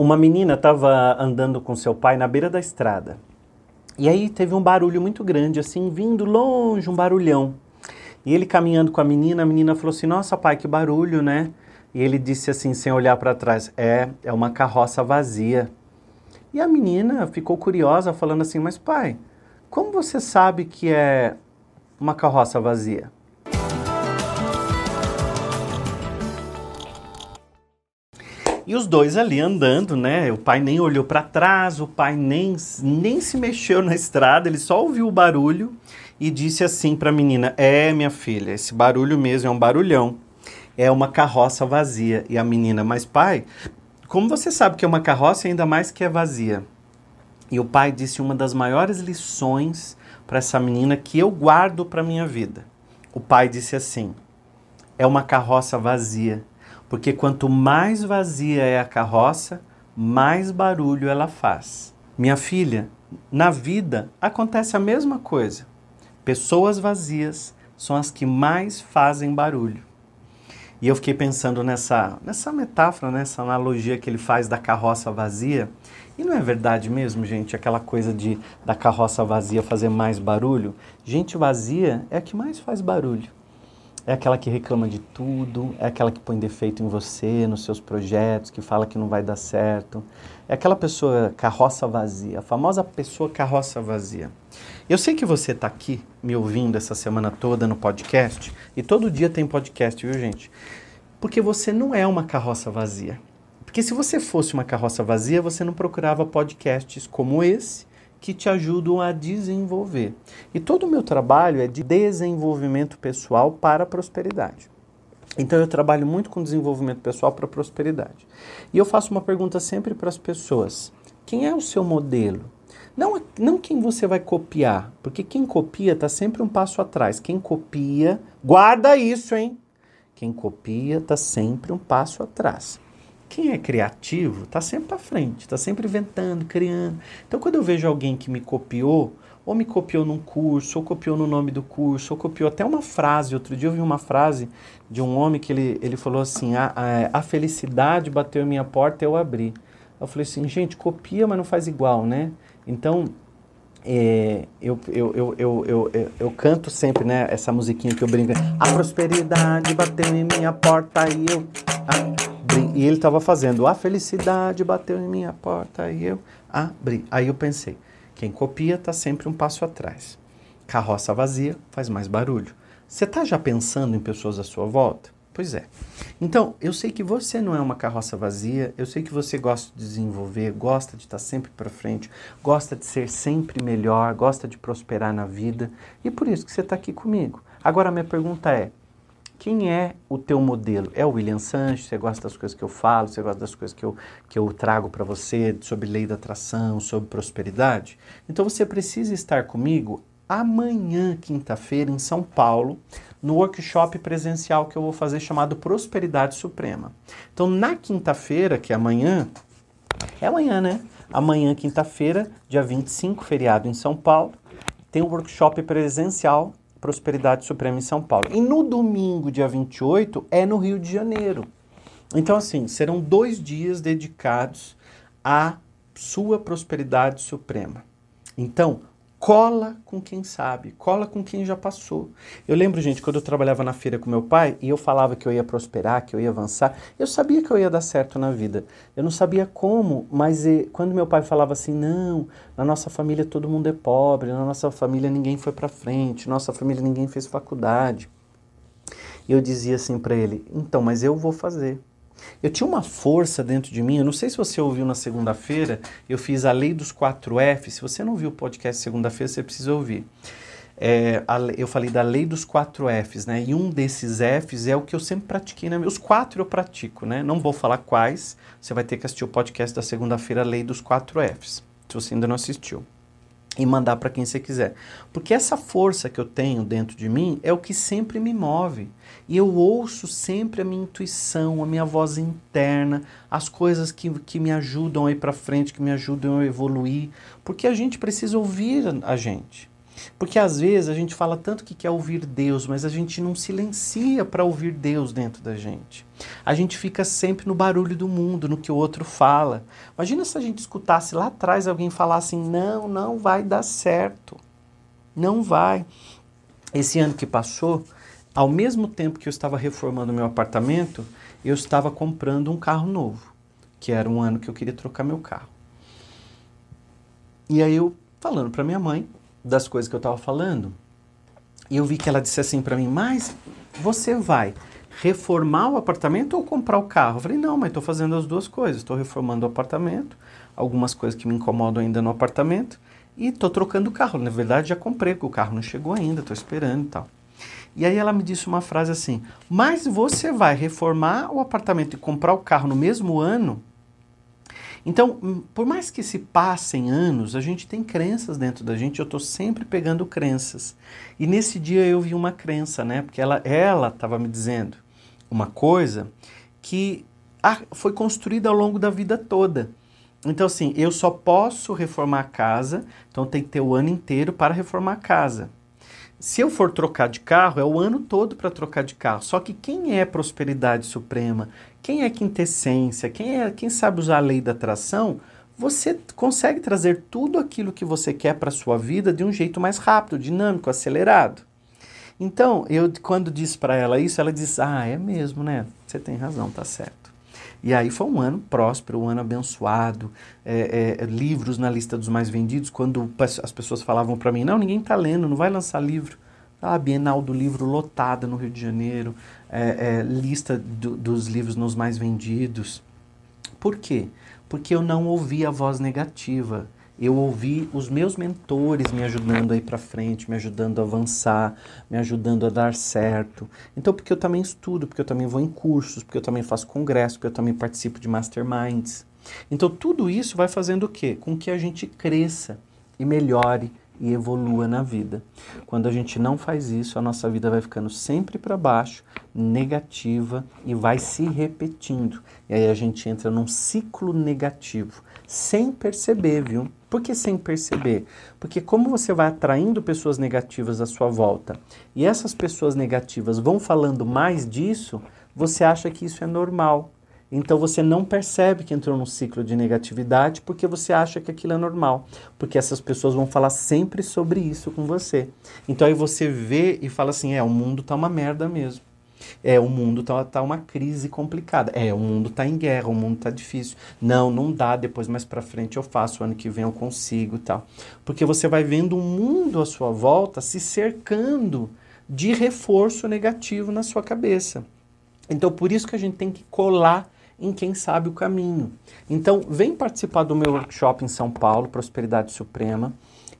Uma menina estava andando com seu pai na beira da estrada. E aí teve um barulho muito grande, assim, vindo longe, um barulhão. E ele caminhando com a menina, a menina falou assim: Nossa, pai, que barulho, né? E ele disse assim, sem olhar para trás: É, é uma carroça vazia. E a menina ficou curiosa, falando assim: Mas pai, como você sabe que é uma carroça vazia? E os dois ali andando, né? O pai nem olhou para trás, o pai nem, nem se mexeu na estrada, ele só ouviu o barulho e disse assim para a menina: É, minha filha, esse barulho mesmo é um barulhão. É uma carroça vazia. E a menina: Mas pai, como você sabe que é uma carroça ainda mais que é vazia? E o pai disse uma das maiores lições para essa menina que eu guardo para minha vida. O pai disse assim: É uma carroça vazia porque quanto mais vazia é a carroça, mais barulho ela faz. Minha filha, na vida acontece a mesma coisa. Pessoas vazias são as que mais fazem barulho. E eu fiquei pensando nessa, nessa metáfora, nessa analogia que ele faz da carroça vazia. E não é verdade mesmo, gente, aquela coisa de da carroça vazia fazer mais barulho? Gente vazia é a que mais faz barulho. É aquela que reclama de tudo, é aquela que põe defeito em você, nos seus projetos, que fala que não vai dar certo. É aquela pessoa carroça vazia, a famosa pessoa carroça vazia. Eu sei que você está aqui me ouvindo essa semana toda no podcast, e todo dia tem podcast, viu, gente? Porque você não é uma carroça vazia. Porque se você fosse uma carroça vazia, você não procurava podcasts como esse, que te ajudam a desenvolver. E todo o meu trabalho é de desenvolvimento pessoal para a prosperidade. Então eu trabalho muito com desenvolvimento pessoal para a prosperidade. E eu faço uma pergunta sempre para as pessoas: quem é o seu modelo? Não, não quem você vai copiar, porque quem copia está sempre um passo atrás. Quem copia, guarda isso, hein? Quem copia está sempre um passo atrás. Quem é criativo está sempre à frente, está sempre inventando, criando. Então, quando eu vejo alguém que me copiou, ou me copiou num curso, ou copiou no nome do curso, ou copiou até uma frase. Outro dia eu vi uma frase de um homem que ele, ele falou assim: a, a, a felicidade bateu em minha porta, eu abri. Eu falei assim, gente, copia, mas não faz igual, né? Então, é, eu, eu, eu, eu, eu, eu, eu, canto sempre, né? Essa musiquinha que eu brinco. A prosperidade bateu em minha porta e eu. E ele estava fazendo, a felicidade bateu em minha porta e eu abri. Aí eu pensei, quem copia está sempre um passo atrás. Carroça vazia faz mais barulho. Você está já pensando em pessoas à sua volta? Pois é. Então, eu sei que você não é uma carroça vazia, eu sei que você gosta de desenvolver, gosta de estar sempre para frente, gosta de ser sempre melhor, gosta de prosperar na vida, e por isso que você está aqui comigo. Agora, minha pergunta é: quem é o teu modelo? É o William Sanches? Você gosta das coisas que eu falo? Você gosta das coisas que eu, que eu trago para você sobre lei da atração, sobre prosperidade? Então você precisa estar comigo amanhã, quinta-feira, em São Paulo, no workshop presencial que eu vou fazer chamado Prosperidade Suprema. Então, na quinta-feira, que é amanhã, é amanhã, né? Amanhã, quinta-feira, dia 25, feriado em São Paulo, tem um workshop presencial Prosperidade Suprema em São Paulo. E no domingo, dia 28, é no Rio de Janeiro. Então, assim, serão dois dias dedicados à sua prosperidade suprema. Então, cola com quem sabe, cola com quem já passou. Eu lembro, gente, quando eu trabalhava na feira com meu pai e eu falava que eu ia prosperar, que eu ia avançar, eu sabia que eu ia dar certo na vida. Eu não sabia como, mas e, quando meu pai falava assim: "Não, na nossa família todo mundo é pobre, na nossa família ninguém foi para frente, na nossa família ninguém fez faculdade". E eu dizia assim para ele: "Então, mas eu vou fazer". Eu tinha uma força dentro de mim, eu não sei se você ouviu na segunda-feira, eu fiz a lei dos 4 F. Se você não viu o podcast segunda-feira, você precisa ouvir. É, a, eu falei da lei dos 4 Fs, né? E um desses Fs é o que eu sempre pratiquei, né? Os quatro eu pratico, né? Não vou falar quais, você vai ter que assistir o podcast da segunda-feira, lei dos 4 Fs, se você ainda não assistiu e mandar para quem você quiser. Porque essa força que eu tenho dentro de mim é o que sempre me move. E eu ouço sempre a minha intuição, a minha voz interna, as coisas que, que me ajudam a ir para frente, que me ajudam a evoluir. Porque a gente precisa ouvir a gente. Porque às vezes a gente fala tanto que quer ouvir Deus, mas a gente não silencia para ouvir Deus dentro da gente. A gente fica sempre no barulho do mundo, no que o outro fala. Imagina se a gente escutasse lá atrás alguém falar assim: não, não vai dar certo. Não vai. Esse ano que passou, ao mesmo tempo que eu estava reformando meu apartamento, eu estava comprando um carro novo, que era um ano que eu queria trocar meu carro. E aí eu falando para minha mãe das coisas que eu estava falando, e eu vi que ela disse assim para mim: "Mas você vai reformar o apartamento ou comprar o carro?" Eu falei: "Não, mas estou fazendo as duas coisas. Estou reformando o apartamento, algumas coisas que me incomodam ainda no apartamento, e estou trocando o carro. Na verdade, já comprei, porque o carro não chegou ainda, estou esperando e tal." E aí ela me disse uma frase assim: Mas você vai reformar o apartamento e comprar o carro no mesmo ano? Então, hum, por mais que se passem anos, a gente tem crenças dentro da gente. Eu estou sempre pegando crenças. E nesse dia eu vi uma crença, né? Porque ela ela estava me dizendo uma coisa que foi construída ao longo da vida toda. Então, assim, eu só posso reformar a casa, então tem que ter o ano inteiro para reformar a casa. Se eu for trocar de carro, é o ano todo para trocar de carro. Só que quem é prosperidade suprema, quem é quintessência, quem é quem sabe usar a lei da atração, você consegue trazer tudo aquilo que você quer para sua vida de um jeito mais rápido, dinâmico, acelerado. Então, eu quando disse para ela isso, ela disse: "Ah, é mesmo, né? Você tem razão, tá certo." E aí foi um ano próspero, um ano abençoado, é, é, livros na lista dos mais vendidos. Quando as pessoas falavam para mim, não, ninguém está lendo, não vai lançar livro. A Bienal do Livro lotada no Rio de Janeiro, é, é, lista do, dos livros nos mais vendidos. Por quê? Porque eu não ouvi a voz negativa eu ouvi os meus mentores me ajudando a ir para frente, me ajudando a avançar, me ajudando a dar certo. Então, porque eu também estudo, porque eu também vou em cursos, porque eu também faço congresso, porque eu também participo de masterminds. Então, tudo isso vai fazendo o quê? Com que a gente cresça e melhore e evolua na vida. Quando a gente não faz isso, a nossa vida vai ficando sempre para baixo, negativa e vai se repetindo. E aí a gente entra num ciclo negativo, sem perceber, viu? Por que sem perceber? Porque como você vai atraindo pessoas negativas à sua volta e essas pessoas negativas vão falando mais disso, você acha que isso é normal. Então você não percebe que entrou num ciclo de negatividade porque você acha que aquilo é normal. Porque essas pessoas vão falar sempre sobre isso com você. Então aí você vê e fala assim: é, o mundo tá uma merda mesmo. É, o mundo tá, tá uma crise complicada. É, o mundo tá em guerra, o mundo tá difícil. Não, não dá, depois mais para frente eu faço, ano que vem eu consigo tal. Porque você vai vendo o mundo à sua volta se cercando de reforço negativo na sua cabeça. Então, por isso que a gente tem que colar em quem sabe o caminho. Então, vem participar do meu workshop em São Paulo, Prosperidade Suprema,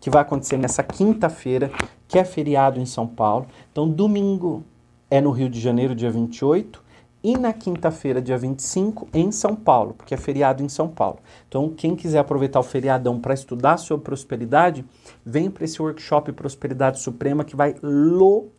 que vai acontecer nessa quinta-feira, que é feriado em São Paulo. Então, domingo, é no Rio de Janeiro, dia 28, e na quinta-feira, dia 25, em São Paulo, porque é feriado em São Paulo. Então, quem quiser aproveitar o feriadão para estudar sobre prosperidade, vem para esse workshop Prosperidade Suprema que vai lotar.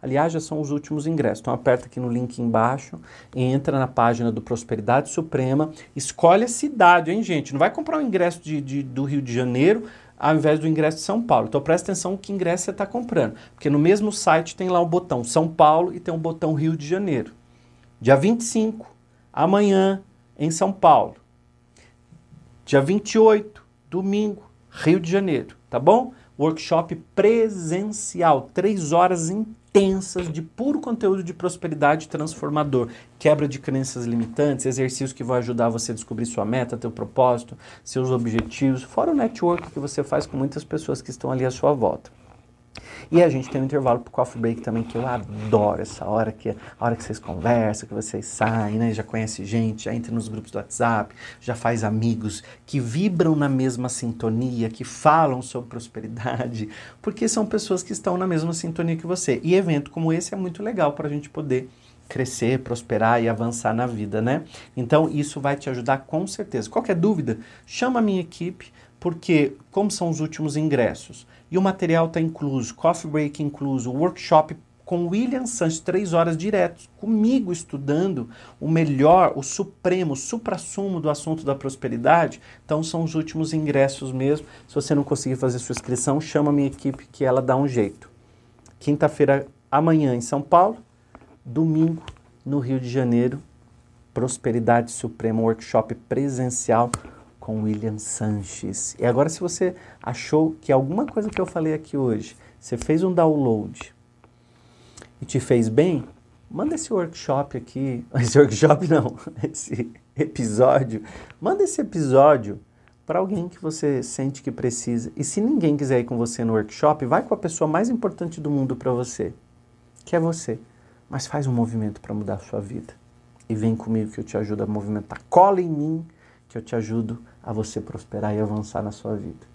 Aliás, já são os últimos ingressos. Então, aperta aqui no link embaixo, entra na página do Prosperidade Suprema, escolhe a cidade, hein, gente? Não vai comprar o um ingresso de, de, do Rio de Janeiro ao invés do ingresso de São Paulo. Então presta atenção que ingresso você está comprando, porque no mesmo site tem lá o botão São Paulo e tem o botão Rio de Janeiro. Dia 25, amanhã, em São Paulo. Dia 28, domingo, Rio de Janeiro, tá bom? Workshop presencial, três horas intensas de puro conteúdo de prosperidade transformador, quebra de crenças limitantes, exercícios que vão ajudar você a descobrir sua meta, teu propósito, seus objetivos, fora o network que você faz com muitas pessoas que estão ali à sua volta. E a gente tem um intervalo pro coffee break também, que eu adoro essa hora, que é a hora que vocês conversam, que vocês saem, né? Já conhece gente, já entra nos grupos do WhatsApp, já faz amigos que vibram na mesma sintonia, que falam sobre prosperidade, porque são pessoas que estão na mesma sintonia que você. E evento como esse é muito legal para a gente poder crescer, prosperar e avançar na vida, né? Então isso vai te ajudar com certeza. Qualquer dúvida, chama a minha equipe, porque como são os últimos ingressos, e o material está incluso, coffee break incluso, workshop com William Sanches, três horas direto, comigo estudando o melhor, o supremo, o supra-sumo do assunto da prosperidade. Então são os últimos ingressos mesmo. Se você não conseguir fazer sua inscrição, chama a minha equipe que ela dá um jeito. Quinta-feira, amanhã em São Paulo, domingo no Rio de Janeiro, Prosperidade Suprema, workshop presencial com William Sanches. E agora, se você achou que alguma coisa que eu falei aqui hoje, você fez um download e te fez bem, manda esse workshop aqui, esse workshop não, esse episódio, manda esse episódio para alguém que você sente que precisa. E se ninguém quiser ir com você no workshop, vai com a pessoa mais importante do mundo para você, que é você. Mas faz um movimento para mudar a sua vida. E vem comigo que eu te ajudo a movimentar. Cola em mim que eu te ajudo a você prosperar e avançar na sua vida.